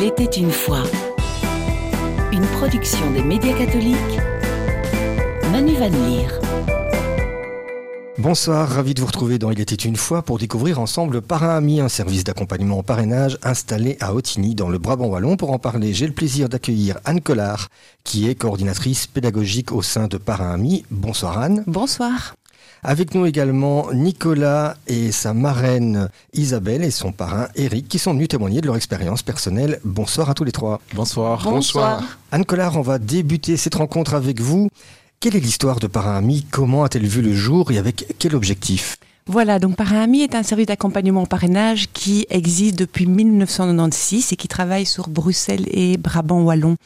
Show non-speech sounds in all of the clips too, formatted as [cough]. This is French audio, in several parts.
Il était une fois. Une production des médias catholiques. Manu Van Leer. Bonsoir, ravi de vous retrouver dans Il était une fois pour découvrir ensemble Parrain Ami, un service d'accompagnement au parrainage installé à Otigny dans le Brabant Wallon. Pour en parler, j'ai le plaisir d'accueillir Anne Collard, qui est coordinatrice pédagogique au sein de Parrain Ami. Bonsoir Anne. Bonsoir. Avec nous également Nicolas et sa marraine Isabelle et son parrain Eric qui sont venus témoigner de leur expérience personnelle. Bonsoir à tous les trois. Bonsoir. Bonsoir. Anne Collard, on va débuter cette rencontre avec vous. Quelle est l'histoire de Parrain Ami? Comment a-t-elle vu le jour et avec quel objectif? Voilà, donc Parrain Ami est un service d'accompagnement au parrainage qui existe depuis 1996 et qui travaille sur Bruxelles et Brabant Wallon.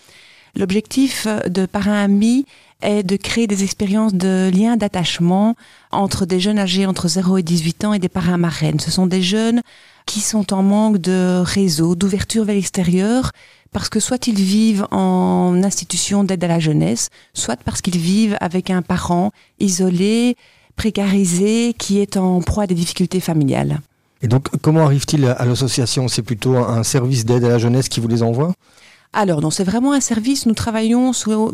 L'objectif de Parrain Ami est de créer des expériences de liens d'attachement entre des jeunes âgés entre 0 et 18 ans et des parrains marraines. Ce sont des jeunes qui sont en manque de réseau, d'ouverture vers l'extérieur, parce que soit ils vivent en institution d'aide à la jeunesse, soit parce qu'ils vivent avec un parent isolé, précarisé, qui est en proie à des difficultés familiales. Et donc, comment arrive-t-il à l'association? C'est plutôt un service d'aide à la jeunesse qui vous les envoie? Alors, non, c'est vraiment un service. Nous travaillons sous,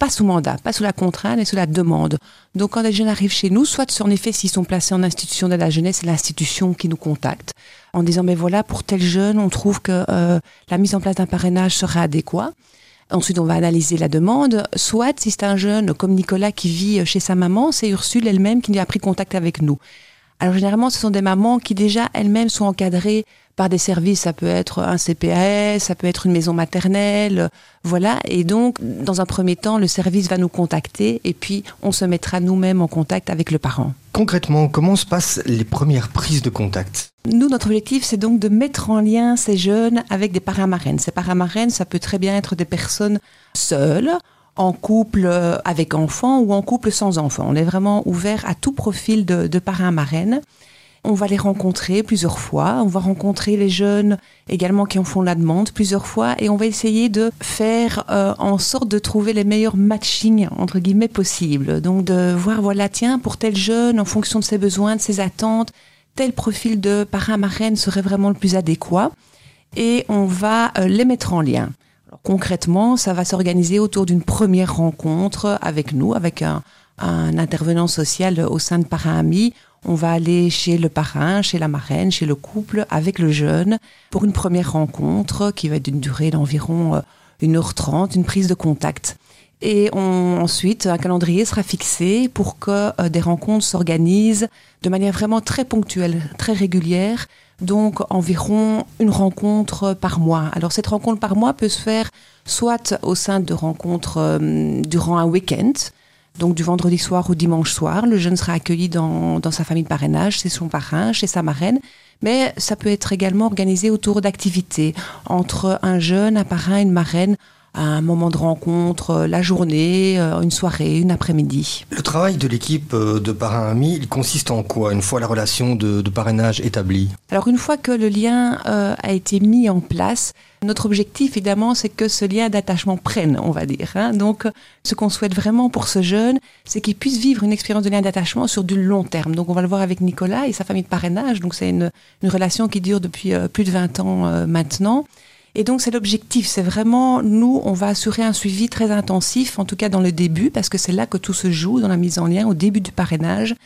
pas sous mandat, pas sous la contrainte, mais sous la demande. Donc quand les jeunes arrivent chez nous, soit en effet s'ils sont placés en institution à la jeunesse, c'est l'institution qui nous contacte en disant mais voilà pour tel jeune, on trouve que euh, la mise en place d'un parrainage serait adéquat. Ensuite, on va analyser la demande. Soit, si c'est un jeune comme Nicolas qui vit chez sa maman, c'est Ursule elle-même qui a pris contact avec nous. Alors généralement, ce sont des mamans qui déjà elles-mêmes sont encadrées par des services, ça peut être un CPAS, ça peut être une maison maternelle, voilà. Et donc, dans un premier temps, le service va nous contacter et puis on se mettra nous-mêmes en contact avec le parent. Concrètement, comment se passent les premières prises de contact? Nous, notre objectif, c'est donc de mettre en lien ces jeunes avec des parrains marraines. Ces parrains marraines, ça peut très bien être des personnes seules, en couple avec enfants ou en couple sans enfants. On est vraiment ouvert à tout profil de, de parrains marraines. On va les rencontrer plusieurs fois. On va rencontrer les jeunes également qui en font la demande plusieurs fois et on va essayer de faire euh, en sorte de trouver les meilleurs matchings entre guillemets possibles. Donc de voir voilà tiens pour tel jeune en fonction de ses besoins, de ses attentes, tel profil de parrain marraine serait vraiment le plus adéquat et on va euh, les mettre en lien. Concrètement, ça va s'organiser autour d'une première rencontre avec nous, avec un, intervenant social au sein de Parrain Amis on va aller chez le parrain, chez la marraine, chez le couple, avec le jeune, pour une première rencontre qui va être d'une durée d'environ 1h30, euh, une prise de contact. Et ensuite, un calendrier sera fixé pour que euh, des rencontres s'organisent de manière vraiment très ponctuelle, très régulière. Donc environ une rencontre par mois. Alors cette rencontre par mois peut se faire soit au sein de rencontres euh, durant un week-end, donc du vendredi soir au dimanche soir, le jeune sera accueilli dans, sa famille de parrainage, chez son parrain, chez sa marraine. Mais ça peut être également organisé autour d'activités entre un jeune, un parrain, une marraine, un moment de rencontre, euh, la journée, euh, une soirée, une après-midi. Le travail de l'équipe euh, de parrain ami, il consiste en quoi une fois la relation de, parrainage établie? Alors une fois que le lien a été mis en place, notre objectif évidemment c'est que ce lien d'attachement prenne, on va dire. Hein. Donc ce qu'on souhaite vraiment pour ce jeune, c'est qu'il puisse vivre une expérience de lien d'attachement sur du long terme. Donc on va le voir avec Nicolas et sa famille de parrainage. Donc c'est une, une, relation qui dure depuis plus de 20 ans maintenant. Et donc c'est l'objectif, c'est vraiment, nous, on va assurer un suivi très intensif, en tout cas dans le début, parce que c'est là que tout se joue, dans la mise en lien, au début du parrainage.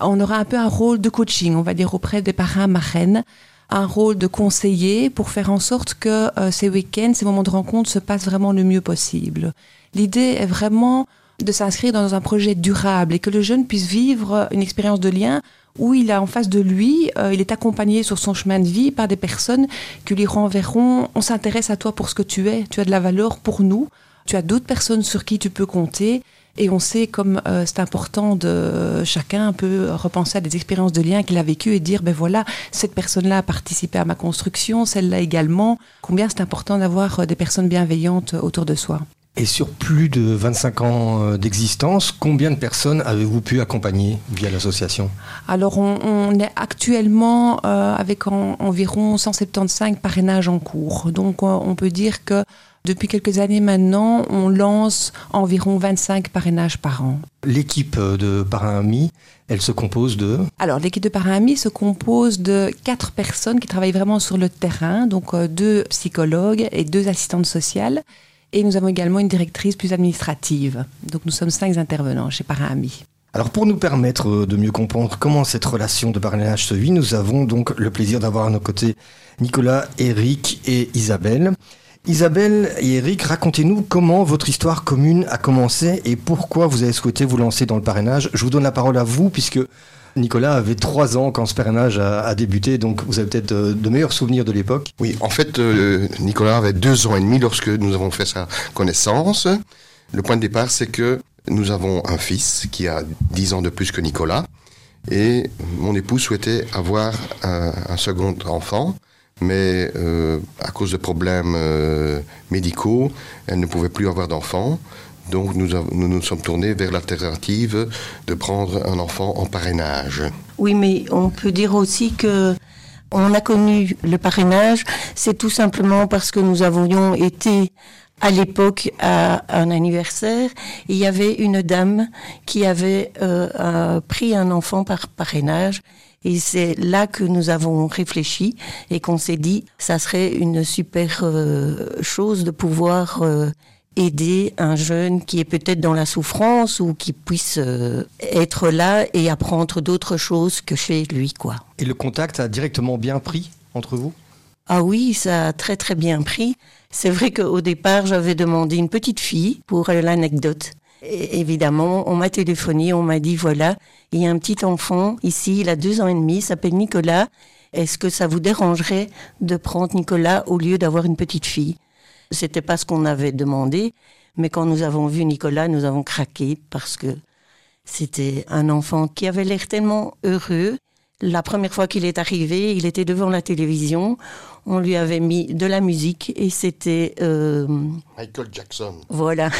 On aura un peu un rôle de coaching, on va dire, auprès des parrains marraines, un rôle de conseiller pour faire en sorte que euh, ces week-ends, ces moments de rencontre se passent vraiment le mieux possible. L'idée est vraiment de s'inscrire dans un projet durable et que le jeune puisse vivre une expérience de lien où il a en face de lui, euh, il est accompagné sur son chemin de vie par des personnes qui lui renverront on s'intéresse à toi pour ce que tu es, tu as de la valeur pour nous, tu as d'autres personnes sur qui tu peux compter. Et on sait comme euh, c'est important de chacun un peu repenser à des expériences de lien qu'il a vécues et dire ben voilà cette personne-là a participé à ma construction, celle-là également. Combien c'est important d'avoir euh, des personnes bienveillantes autour de soi. Et sur plus de 25 ans euh, d'existence, combien de personnes avez-vous pu accompagner via l'association? Alors, on, est actuellement euh, avec environ 175 parrainages en cours. Donc, euh, on peut dire que Depuis quelques années maintenant, on lance environ 25 parrainages par an. L'équipe de Parrain Ami, elle se compose de? Alors, l'équipe de Parrain Ami se compose de quatre personnes qui travaillent vraiment sur le terrain, donc deux psychologues et deux assistantes sociales. Et nous avons également une directrice plus administrative. Donc, nous sommes cinq intervenants chez Parrain Ami. Alors pour nous permettre euh, de mieux comprendre comment cette relation de parrainage se vit, nous avons donc le plaisir d'avoir à nos côtés Nicolas, Eric et Isabelle. Isabelle et Eric, racontez-nous comment votre histoire commune a commencé et pourquoi vous avez souhaité vous lancer dans le parrainage. Je vous donne la parole à vous puisque Nicolas avait trois ans quand ce parrainage a, débuté, donc vous avez peut-être euh, de, meilleurs souvenirs de l'époque. Oui, en fait, euh, Nicolas avait deux ans et demi lorsque nous avons fait sa connaissance. Le point de départ, c'est que nous avons un fils qui a 10 ans de plus que Nicolas. Et mon épouse souhaitait avoir un, second enfant, mais euh, à cause de problèmes médicaux, elle ne pouvait plus avoir d'enfant. Donc nous, nous nous sommes tournés vers l'alternative de prendre un enfant en parrainage. Oui, mais on peut dire aussi que on a connu le parrainage, c'est tout simplement parce que nous avions été à l'époque à un anniversaire, il y avait une dame qui avait euh, pris un enfant par parrainage. Et c'est là que nous avons réfléchi et qu'on s'est dit, ça serait une super euh, chose de pouvoir euh, aider un jeune qui est peut-être dans la souffrance ou qui puisse être là et apprendre d'autres choses que chez lui, quoi. Et le contact a directement bien pris entre vous? Ah oui, ça a très très bien pris. C'est vrai qu'au départ, j'avais demandé une petite fille pour l'anecdote. évidemment, on m'a téléphoné, on m'a dit voilà, il y a un petit enfant ici, il a deux ans et demi, il s'appelle Nicolas. Est-ce que ça vous dérangerait de prendre Nicolas au lieu d'avoir une petite fille? C'était pas ce qu'on avait demandé, mais quand nous avons vu Nicolas, nous avons craqué parce que c'était un enfant qui avait l'air tellement heureux. La première fois qu'il est arrivé, il était devant la télévision. On lui avait mis de la musique et c'était... Euh, Michael Jackson. Voilà.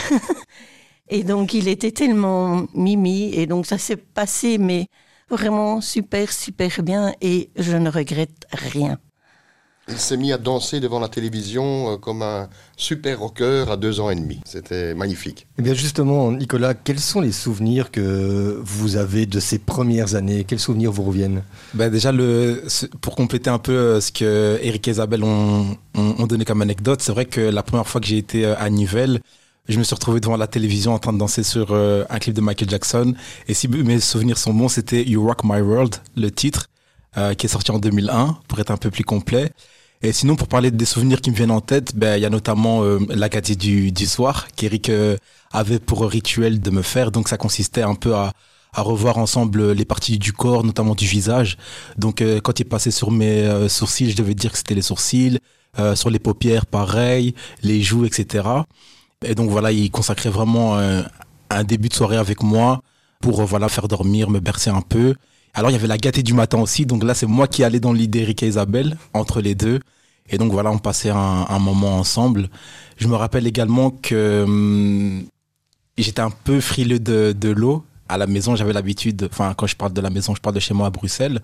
[laughs] et donc il était tellement mimi et donc ça s'est passé mais vraiment super, super bien et je ne regrette rien. Il s'est mis à danser devant la télévision euh, comme un super rocker à deux ans et demi. C'était magnifique. Eh bien justement, Nicolas, quels sont les souvenirs que vous avez de ces premières années? Quels souvenirs vous reviennent? Ben Déjà, le, pour compléter un peu euh, ce que Eric et Isabelle ont, ont, donné comme anecdote, c'est vrai que la première fois que j'ai été euh, à Nivelles, je me suis retrouvé devant la télévision en train de danser sur un clip de Michael Jackson. Et si mes souvenirs sont bons, c'était You Rock My World, le titre, qui est sorti en 2001, pour être un peu plus complet. Et sinon, pour parler des souvenirs qui me viennent en tête, ben il y a notamment euh, la gâterie du, du soir qu'Eric euh, avait pour rituel de me faire. Donc ça consistait un peu à, à revoir ensemble les parties du corps, notamment du visage. Donc euh, quand il passait sur mes sourcils, je devais dire que c'était les sourcils. sur les paupières, pareil, les joues, etc. Et donc voilà, il consacrait vraiment un début de soirée avec moi pour voilà faire dormir, me bercer un peu. Alors il y avait la gâtée du matin aussi, donc là c'est moi qui allais dans l'idée Eric et Isabelle, entre les deux. Et donc voilà, on passait un, moment ensemble. Je me rappelle également que hum, j'étais un peu frileux de, l'eau. À la maison, j'avais l'habitude, enfin quand je parle de la maison, je parle de chez moi à Bruxelles.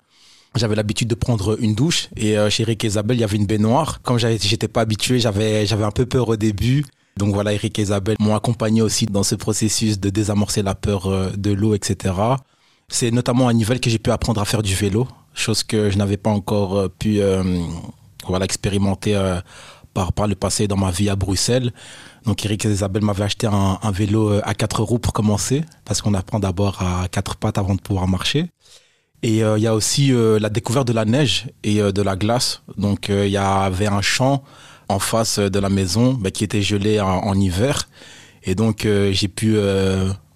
J'avais l'habitude de prendre une douche et euh, chez Eric et Isabelle, il y avait une baignoire. Comme j'étais pas habitué, j'avais j'avais un peu peur au début. Donc voilà, Eric et Isabelle m'ont accompagné aussi dans ce processus de désamorcer la peur euh, de l'eau, etc. C'est notamment à Nivelles que j'ai pu apprendre à faire du vélo, chose que je n'avais pas encore euh, pu voilà, expérimenté euh, par, le passé dans ma vie à Bruxelles. Donc Eric et Isabelle m'avaient acheté un, vélo euh, à quatre roues pour commencer, parce qu'on apprend d'abord à quatre pattes avant de pouvoir marcher. Et euh, il y a aussi la découverte de la neige et de la glace. Donc il y avait un champ en face de la maison bah, qui était gelé en, hiver. Et donc j'ai pu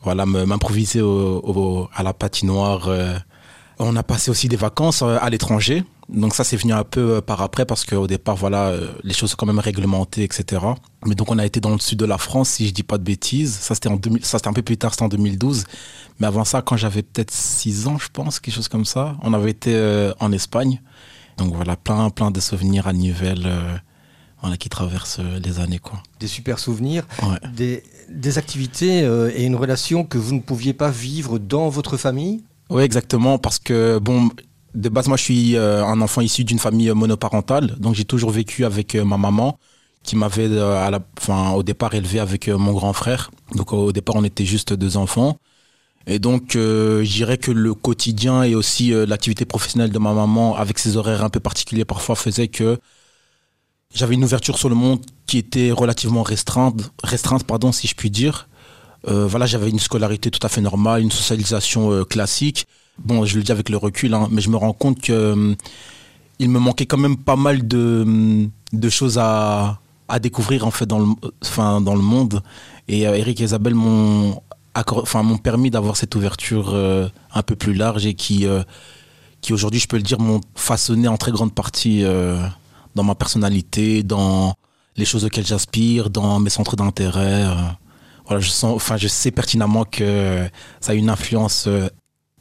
voilà m'improviser à la patinoire. on a passé aussi des vacances à l'étranger. Donc ça, c'est venu un peu euh, par après parce qu'au départ, voilà, euh, les choses sont quand même réglementées, etc. Mais donc on a été dans le sud de la France, si je dis pas de bêtises. Ça c'était en 2000, ça c'était un peu plus tard, c'était en 2012. Mais avant ça, quand j'avais peut-être 6 ans, je pense, quelque chose comme ça, on avait été euh, en Espagne. Donc voilà, plein, plein de souvenirs à Nivelles. Voilà, qui traversent les années. Quoi. Des super souvenirs, des, des, activités et une relation que vous ne pouviez pas vivre dans votre famille? Oui, exactement, parce que, bon, de base, moi, je suis euh, un enfant issu d'une famille monoparentale, donc j'ai toujours vécu avec euh, ma maman, qui m'avait à la, enfin, au départ élevé avec mon grand frère. Donc au départ, on était juste deux enfants. Et donc, euh, je dirais que le quotidien et aussi l'activité professionnelle de ma maman, avec ses horaires un peu particuliers parfois, faisait que j'avais une ouverture sur le monde qui était relativement restreinte, restreinte pardon, si je puis dire. Euh, voilà, j'avais une scolarité tout à fait normale, une socialisation euh, classique. Bon, je le dis avec le recul, hein, mais je me rends compte que euh, il me manquait quand même pas mal de, de choses à, découvrir en fait dans le, enfin, dans le monde. Et Eric et Isabelle m'ont enfin, permis d'avoir cette ouverture un peu plus large et qui, qui aujourd'hui, je peux le dire, m'ont façonné en très grande partie dans ma personnalité, dans les choses auxquelles j'aspire, dans mes centres d'intérêt voilà, je sens, enfin, je sais pertinemment que ça a une influence euh,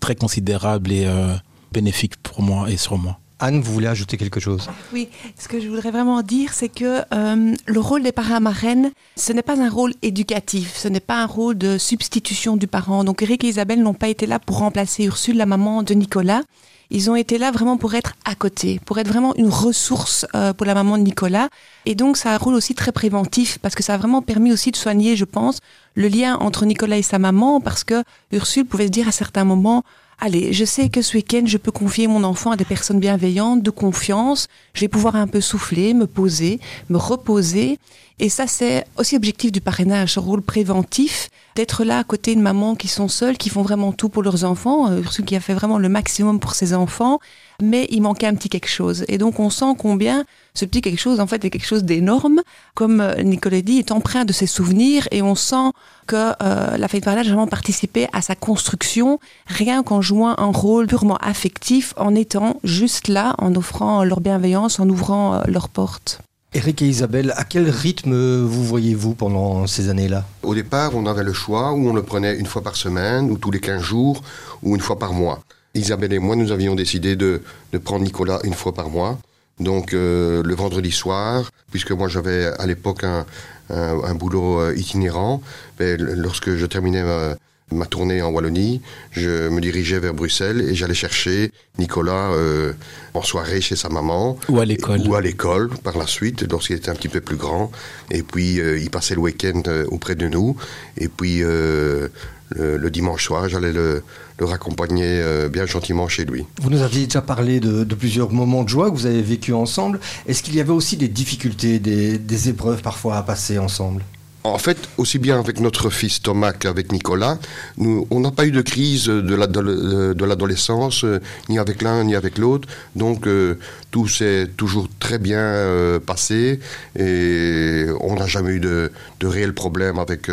très considérable et euh, bénéfique pour moi et sur moi. Anne, vous voulez ajouter quelque chose? Oui, ce que je voudrais vraiment dire, c'est que euh, le rôle des parents marraines, ce n'est pas un rôle éducatif, ce n'est pas un rôle de substitution du parent. Donc Eric et Isabelle n'ont pas été là pour remplacer Ursule, la maman de Nicolas. Ils ont été là vraiment pour être à côté, pour être vraiment une ressource euh, pour la maman de Nicolas. Et donc, ça a un rôle aussi très préventif parce que ça a vraiment permis aussi de soigner, je pense, le lien entre Nicolas et sa maman parce que Ursule pouvait se dire à certains moments, allez, je sais que ce week-end, je peux confier mon enfant à des personnes bienveillantes, de confiance. Je vais pouvoir un peu souffler, me poser, me reposer. Et ça, c'est aussi objectif du parrainage, ce rôle préventif, d'être là à côté de mamans qui sont seules, qui font vraiment tout pour leurs enfants. Ursule qui a fait vraiment le maximum pour ses enfants, mais il manquait un petit quelque chose. Et donc, on sent combien ce petit quelque chose, en fait, est quelque chose d'énorme. Comme euh, Nicolas dit, est empreint de ses souvenirs et on sent que euh, la fête de parrainage a vraiment participé à sa construction, rien qu'en jouant un rôle purement affectif, en étant juste là, en offrant leur bienveillance, en ouvrant leurs portes. Eric et Isabelle, à quel rythme vous voyez-vous pendant ces années-là? Au départ, on avait le choix où on le prenait une fois par semaine, ou tous les 15 jours, ou une fois par mois. Isabelle et moi, nous avions décidé de, prendre Nicolas une fois par mois. Donc euh, le vendredi soir, puisque moi j'avais à l'époque un, boulot euh, itinérant, ben, lorsque je terminais ma, ma tournée en Wallonie, je me dirigeais vers Bruxelles et j'allais chercher Nicolas euh, en soirée chez sa maman. Ou à l'école. Ou à l'école par la suite, lorsqu'il était un petit peu plus grand. Et puis euh, il passait le week-end euh, auprès de nous. Et puis le, dimanche soir, j'allais le, raccompagner bien gentiment chez lui. Vous nous aviez déjà parlé de, plusieurs moments de joie que vous avez vécu ensemble. Est-ce qu'il y avait aussi des difficultés, des épreuves parfois à passer ensemble? En fait, aussi bien avec notre fils Thomas qu'avec Nicolas, on n'a pas eu de crise de l'adolescence, euh, ni avec l'un ni avec l'autre. Donc, euh, tout s'est toujours très bien euh, passé et on n'a jamais eu de, réels problèmes avec,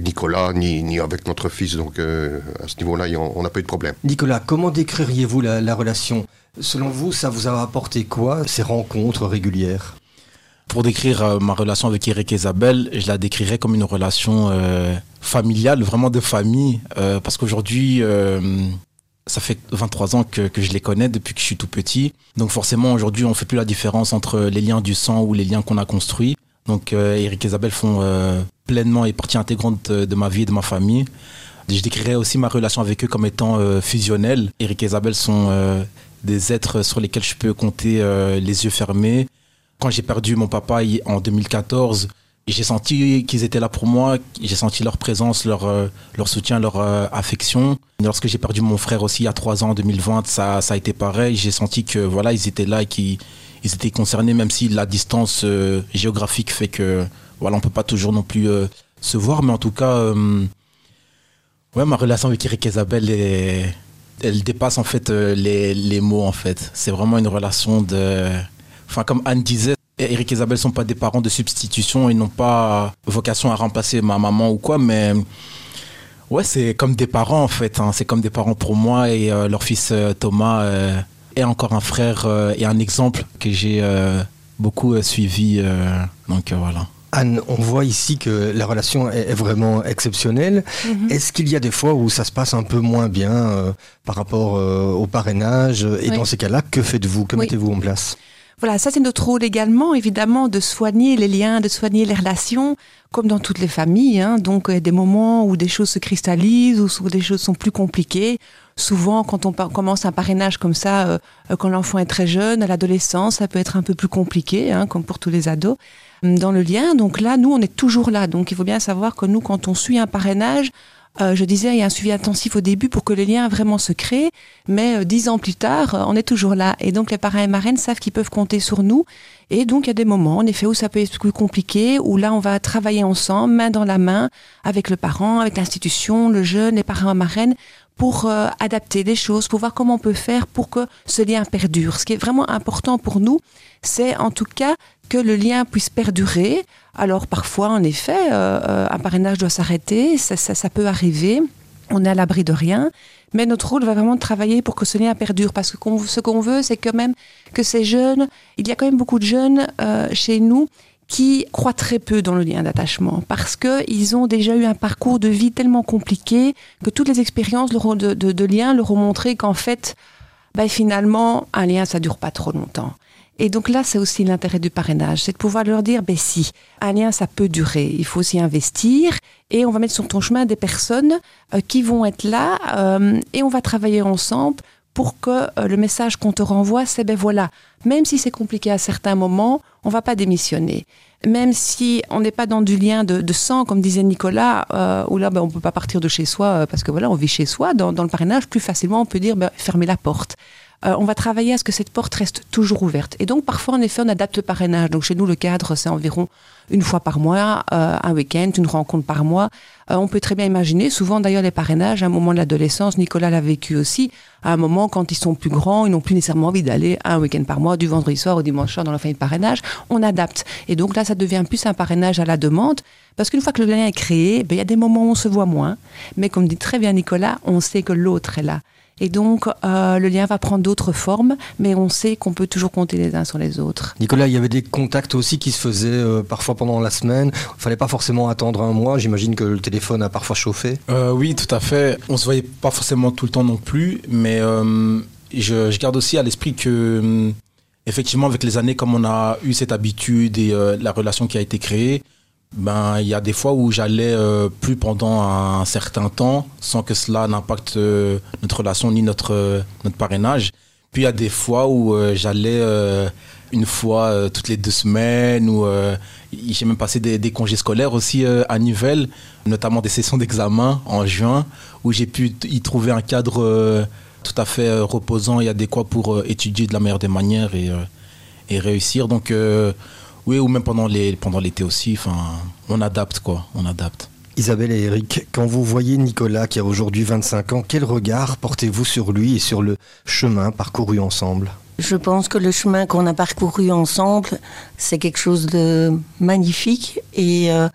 Nicolas ni, avec notre fils. Donc, à ce niveau-là, on n'a pas eu de problème. Nicolas, comment décririez-vous la relation? Selon vous, ça vous a apporté quoi, ces rencontres régulières? Pour décrire euh, ma relation avec Eric et Isabelle, je la décrirais comme une relation euh, familiale, vraiment de famille, euh, parce qu'aujourd'hui, ça fait 23 ans que, je les connais depuis que je suis tout petit. Donc forcément, aujourd'hui, on fait plus la différence entre les liens du sang ou les liens qu'on a construits. Donc Eric et Isabelle font pleinement et partie intégrante de, ma vie et de ma famille. Je décrirais aussi ma relation avec eux comme étant fusionnelle. Eric et Isabelle sont des êtres sur lesquels je peux compter les yeux fermés quand j'ai perdu mon papa en 2014, j'ai senti qu'ils étaient là pour moi, j'ai senti leur présence, leur, euh, leur soutien, leur euh, affection. Lorsque j'ai perdu mon frère aussi a trois ans, en 2020, ça, ça a été pareil. J'ai senti que voilà, ils étaient là et qu'ils ils étaient concernés, même si la distance euh, géographique fait que voilà, on peut pas toujours non plus se voir, mais en tout cas, ouais, ma relation avec Eric Isabelle elle dépasse en fait les, les mots en fait. C'est vraiment une relation de enfin comme Anne disait, Eric et Isabelle sont pas des parents de substitution, ils n'ont pas vocation à remplacer ma maman ou quoi, mais ouais, c'est comme des parents en fait. Hein. C'est comme des parents pour moi et euh, leur fils euh, Thomas euh, est encore un frère et un exemple que j'ai beaucoup suivi. donc voilà. Anne, on voit ici que la relation est, vraiment exceptionnelle. Mhm. Est-ce qu'il y a des fois où ça se passe un peu moins bien par rapport au parrainage? Et dans ces cas-là, que faites-vous? Que mettez-vous en place? Voilà, ça c'est notre rôle également, évidemment, de soigner les liens, de soigner les relations, comme dans toutes les familles. Hein. Donc, il y a des moments où des choses se cristallisent, où des choses sont plus compliquées. souvent quand on commence un parrainage comme ça, euh, quand l'enfant est très jeune, à l'adolescence, ça peut être un peu plus compliqué, hein, comme pour tous les ados, hum, dans le lien. Donc là, nous, on est toujours là. Donc il faut bien savoir que nous, quand on suit un parrainage, euh, je disais, il y a un suivi intensif au début pour que le lien vraiment se crée, mais euh, dix ans plus tard, euh, on est toujours là. Et donc les parrains et marraines savent qu'ils peuvent compter sur nous. Et donc il y a des moments, en effet, où ça peut être plus compliqué, où là on va travailler ensemble, main dans la main, avec le parent, avec l'institution, le jeune, les parrains et marraines, pour adapter des choses, pour voir comment on peut faire pour que ce lien perdure. Ce qui est vraiment important pour nous, c'est en tout cas que le lien puisse perdurer. Alors parfois, en effet, euh, euh, un parrainage doit s'arrêter, ça, ça, peut arriver, on est à l'abri de rien, mais notre rôle va vraiment travailler pour que ce lien perdure, parce que ce qu'on veut, c'est quand même que ces jeunes, il y a quand même beaucoup de jeunes euh, chez nous qui croient très peu dans le lien d'attachement parce qu'ils ont déjà eu un parcours de vie tellement compliqué que toutes les expériences de, lien leur ont montré qu'en fait, ben, finalement, un lien, ça dure pas trop longtemps. Et donc là, c'est aussi l'intérêt du parrainage, c'est de pouvoir leur dire, ben si, un lien, ça peut durer, il faut s'y investir, et on va mettre sur ton chemin des personnes euh, qui vont être là, euh, et on va travailler ensemble pour que euh, le message qu'on te renvoie, c'est, ben voilà, même si c'est compliqué à certains moments, on va pas démissionner. Même si on n'est pas dans du lien de, sang, comme disait Nicolas, où là, ben, on peut pas partir de chez soi, parce que voilà, on vit chez soi, dans, dans le parrainage, plus facilement, on peut dire, ben, fermez la porte. Euh, on va travailler à ce que cette porte reste toujours ouverte. Et donc, parfois, en effet, on adapte le parrainage. Donc, chez nous, le cadre, c'est environ une fois par mois, euh, un week-end, une rencontre par mois. Euh, on peut très bien imaginer, souvent d'ailleurs, les parrainages, à un moment de l'adolescence, Nicolas l'a vécu aussi, à un moment, quand ils sont plus grands, ils n'ont plus nécessairement envie d'aller un week-end par mois, du vendredi soir au dimanche soir dans la fin de parrainage. On adapte. Et donc là, ça devient plus un parrainage à la demande. Parce qu'une fois que le lien est créé, ben, il y a des moments où on se voit moins. Mais comme dit très bien Nicolas, on sait que l'autre est là. Et donc, euh, le lien va prendre d'autres formes, mais on sait qu'on peut toujours compter les uns sur les autres. Nicolas, il y avait des contacts aussi qui se faisaient euh, parfois pendant la semaine. Il fallait pas forcément attendre un mois. J'imagine que le téléphone a parfois chauffé. Euh, oui, tout à fait. On se voyait pas forcément tout le temps non plus, mais je, je, garde aussi à l'esprit que, effectivement, avec les années, comme on a eu cette habitude et la relation qui a été créée, ben, il y a des fois où j'allais euh, plus pendant un certain temps sans que cela n'impacte euh, notre relation ni notre, euh, notre parrainage. Puis il y a des fois où j'allais une fois toutes les deux semaines ou j'ai même passé des, congés scolaires aussi à Nivelles, notamment des sessions d'examen en juin où j'ai pu y trouver un cadre tout à fait reposant et adéquat pour étudier de la meilleure des manières et, et réussir. Donc oui, ou même pendant les pendant l'été aussi. Enfin, on adapte quoi, on adapte. Isabelle et Eric, quand vous voyez Nicolas qui a aujourd'hui 25 ans, quel regard portez-vous sur lui et sur le chemin parcouru ensemble? Je pense que le chemin qu'on a parcouru ensemble, c'est quelque chose de magnifique et euh,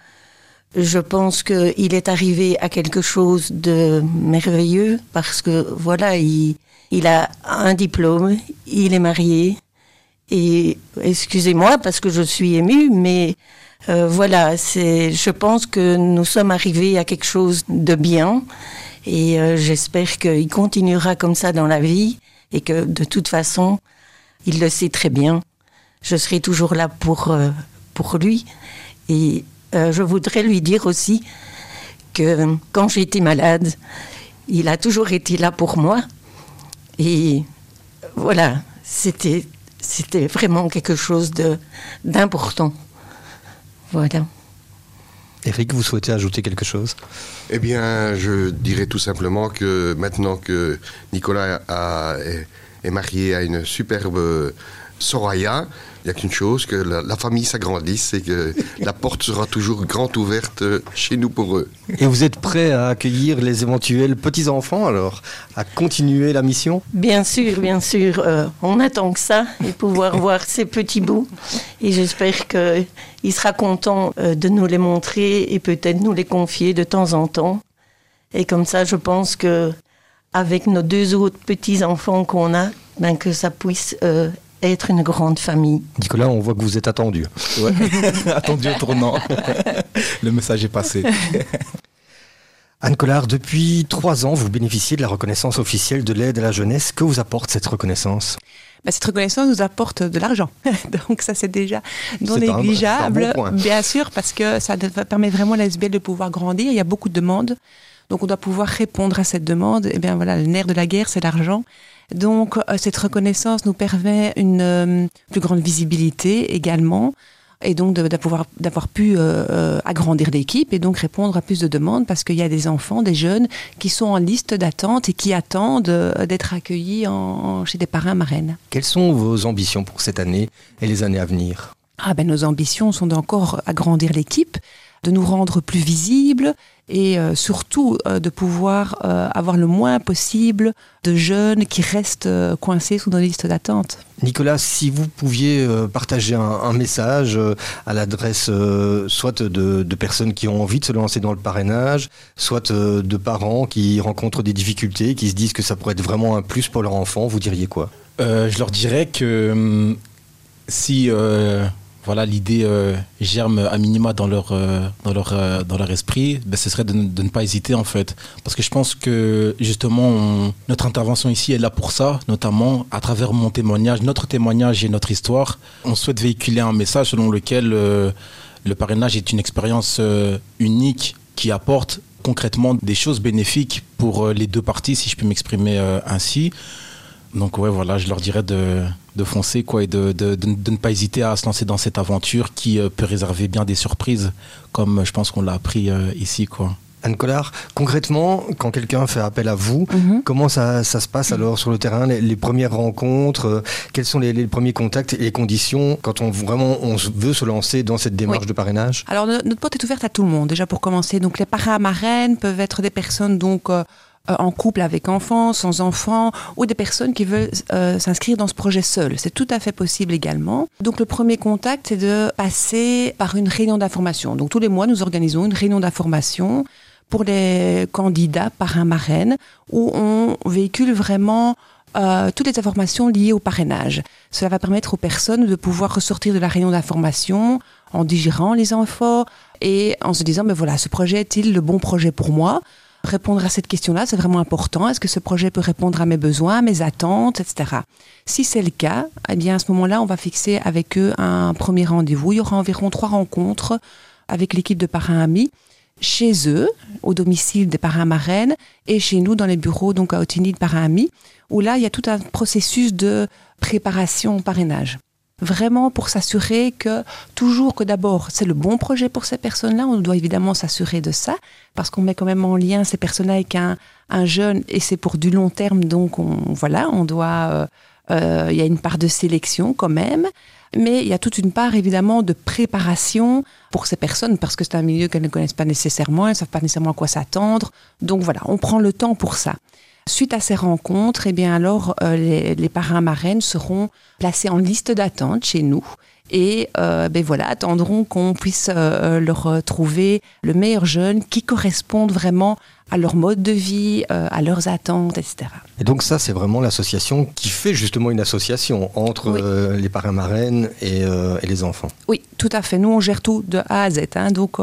je pense qu'il est arrivé à quelque chose de merveilleux parce que voilà, il, il a un diplôme, il est marié, et excusez-moi parce que je suis émue, mais euh, voilà, c'est, je pense que nous sommes arrivés à quelque chose de bien et euh, j'espère qu'il continuera comme ça dans la vie et que de toute façon, il le sait très bien. Je serai toujours là pour, euh, pour lui. Et je voudrais lui dire aussi que quand j'étais malade, il a toujours été là pour moi. Et voilà, c'était c'était vraiment quelque chose d'important. Voilà. Eric, vous souhaitez ajouter quelque chose? Eh bien, je dirais tout simplement que maintenant que Nicolas est marié à une superbe Soraya, il n'y a qu'une chose, que la, famille s'agrandisse et que la [laughs] porte sera toujours grande ouverte chez nous pour eux. Et vous êtes prêt à accueillir les éventuels petits-enfants alors, à continuer la mission? Bien sûr, bien sûr. Euh, on attend que ça et pouvoir [laughs] voir ces petits bouts. Et j'espère qu'il sera content euh, de nous les montrer et peut-être nous les confier de temps en temps. Et comme ça, je pense que avec nos deux autres petits-enfants qu'on a, ben que ça puisse euh, être une grande famille. Nicolas, on voit que vous êtes attendu. [laughs] attendu au tournant. Le message est passé. Anne Collard, depuis trois ans, vous bénéficiez de la reconnaissance officielle de l'aide à la jeunesse. Que vous apporte cette reconnaissance? Bah, cette reconnaissance nous apporte de l'argent. [laughs] Donc ça, c'est déjà non négligeable, bien sûr, parce que ça permet vraiment à la SBL de pouvoir grandir. Il y a beaucoup de demandes. Donc on doit pouvoir répondre à cette demande. Et eh bien voilà, le nerf de la guerre, c'est l'argent. Donc euh, cette reconnaissance nous permet une euh, plus grande visibilité également et donc d'avoir pu euh, euh, agrandir l'équipe et donc répondre à plus de demandes parce qu'il y a des enfants, des jeunes qui sont en liste d'attente et qui attendent euh, d'être accueillis en, chez des parrains marraines. Quelles sont vos ambitions pour cette année et les années à venir? Ah ben, Nos ambitions sont d'encore agrandir l'équipe, de nous rendre plus visibles et euh, surtout euh, de pouvoir euh, avoir le moins possible de jeunes qui restent coincés sous nos listes d'attente. Nicolas, si vous pouviez partager un, message à l'adresse soit de, de, personnes qui ont envie de se lancer dans le parrainage, soit de parents qui rencontrent des difficultés, qui se disent que ça pourrait être vraiment un plus pour leur enfant, vous diriez quoi? Je leur dirais que hum, si voilà, l'idée euh, germe à minima dans leur, euh, dans leur, euh, dans leur esprit, ben, ce serait de, ne pas hésiter en fait. Parce que je pense que justement, notre intervention ici est là pour ça, notamment à travers mon témoignage, notre témoignage et notre histoire. On souhaite véhiculer un message selon lequel le parrainage est une expérience unique qui apporte concrètement des choses bénéfiques pour les deux parties, si je peux m'exprimer ainsi. Donc ouais, voilà, je leur dirais de, de foncer quoi et de, de, de, ne pas hésiter à se lancer dans cette aventure qui euh, peut réserver bien des surprises, comme euh, je pense qu'on l'a appris euh, ici quoi. Anne Collard, concrètement, quand quelqu'un fait appel à vous, mhm. comment ça, ça, se passe alors sur le terrain les, premières rencontres Quels sont les, premiers contacts et les conditions quand on vraiment on veut se lancer dans cette démarche de parrainage? Alors notre porte est ouverte à tout le monde déjà pour commencer. Donc les parrains marraines peuvent être des personnes donc euh, en couple avec enfants, sans enfants, ou des personnes qui veulent euh, s'inscrire dans ce projet seul. C'est tout à fait possible également. Donc le premier contact, c'est de passer par une réunion d'information. Donc tous les mois, nous organisons une réunion d'information pour les candidats par un marraine, où on véhicule vraiment euh, toutes les informations liées au parrainage. Cela va permettre aux personnes de pouvoir ressortir de la réunion d'information en digérant les infos et en se disant, mais voilà, ce projet est-il le bon projet pour moi? Répondre à cette question-là, c'est vraiment important. Est-ce que ce projet peut répondre à mes besoins, mes attentes, etc. Si c'est le cas, eh bien à ce moment-là, on va fixer avec eux un premier rendez-vous. Il y aura environ trois rencontres avec l'équipe de parrains amis chez eux, au domicile des parrains marraines, et chez nous dans les bureaux, donc à Otigny de parrains amis, où là, il y a tout un processus de préparation au parrainage vraiment pour s'assurer que toujours que d'abord c'est le bon projet pour ces personnes-là, on doit évidemment s'assurer de ça parce qu'on met quand même en lien ces personnes-là avec un, jeune et c'est pour du long terme donc on voilà on doit euh, euh, il y a une part de sélection quand même mais il y a toute une part évidemment de préparation pour ces personnes parce que c'est un milieu qu'elles ne connaissent pas nécessairement, elles ne savent pas nécessairement à quoi s'attendre. Donc voilà, on prend le temps pour ça. Suite à ces rencontres, eh bien alors euh, les, les, parrains marraines seront placés en liste d'attente chez nous et euh, ben voilà attendront qu'on puisse euh, leur trouver le meilleur jeune qui corresponde vraiment à leur mode de vie, à leurs attentes, etc. Et donc ça, c'est vraiment l'association qui fait justement une association entre les parrains marraines et, et, les enfants. Oui, tout à fait. Nous, on gère tout de A à Z. Hein, donc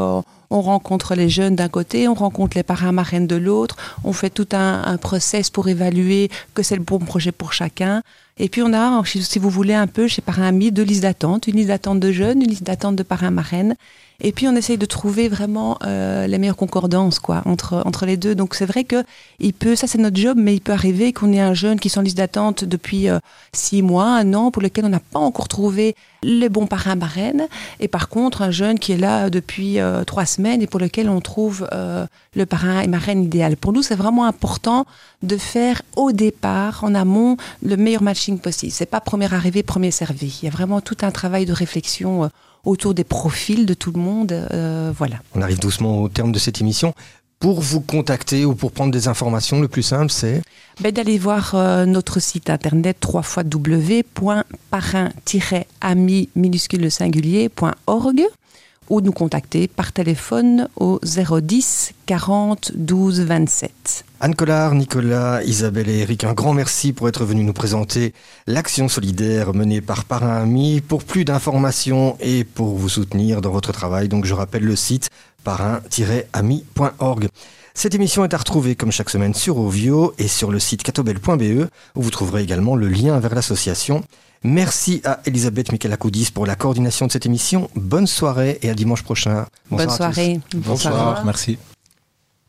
on rencontre les jeunes d'un côté, on rencontre les parrains marraines de l'autre, on fait tout un, process pour évaluer que c'est le bon projet pour chacun. Et puis on a, si vous voulez, un peu chez Parrain Ami, deux listes d'attente, une liste d'attente de jeunes, une liste d'attente de parrains marraines. Et puis on essaye de trouver vraiment euh, les meilleures concordances quoi entre entre les deux. Donc c'est vrai que il peut, ça c'est notre job, mais il peut arriver qu'on ait un jeune qui est en liste d'attente depuis euh, six mois, un an, pour lequel on n'a pas encore trouvé les bons parrains marraines. Et par contre un jeune qui est là depuis euh, trois semaines et pour lequel on trouve le parrain et marraine idéal. Pour nous c'est vraiment important de faire au départ en amont le meilleur matching possible. C'est pas premier arrivé premier servi. Il y a vraiment tout un travail de réflexion autour des profils de tout le monde. Euh, voilà. On arrive doucement au terme de cette émission. Pour vous contacter ou pour prendre des informations, le plus simple, c'est ben, D'aller voir euh, notre site internet www.parrain-ami minuscule singulier.org ou nous contacter par téléphone au 010 40 12 27. Anne Collard, Nicolas, Isabelle et Eric, un grand merci pour être venus nous présenter l'action solidaire menée par Parrain Ami. Pour plus d'informations et pour vous soutenir dans votre travail, donc je rappelle le site parrain-ami.org. Cette émission est à retrouver comme chaque semaine sur Ovio et sur le site catobel.be où vous trouverez également le lien vers l'association. Merci à Elisabeth Michelakoudis pour la coordination de cette émission. Bonne soirée et à dimanche prochain. Bonne soirée. Bonsoir. Merci.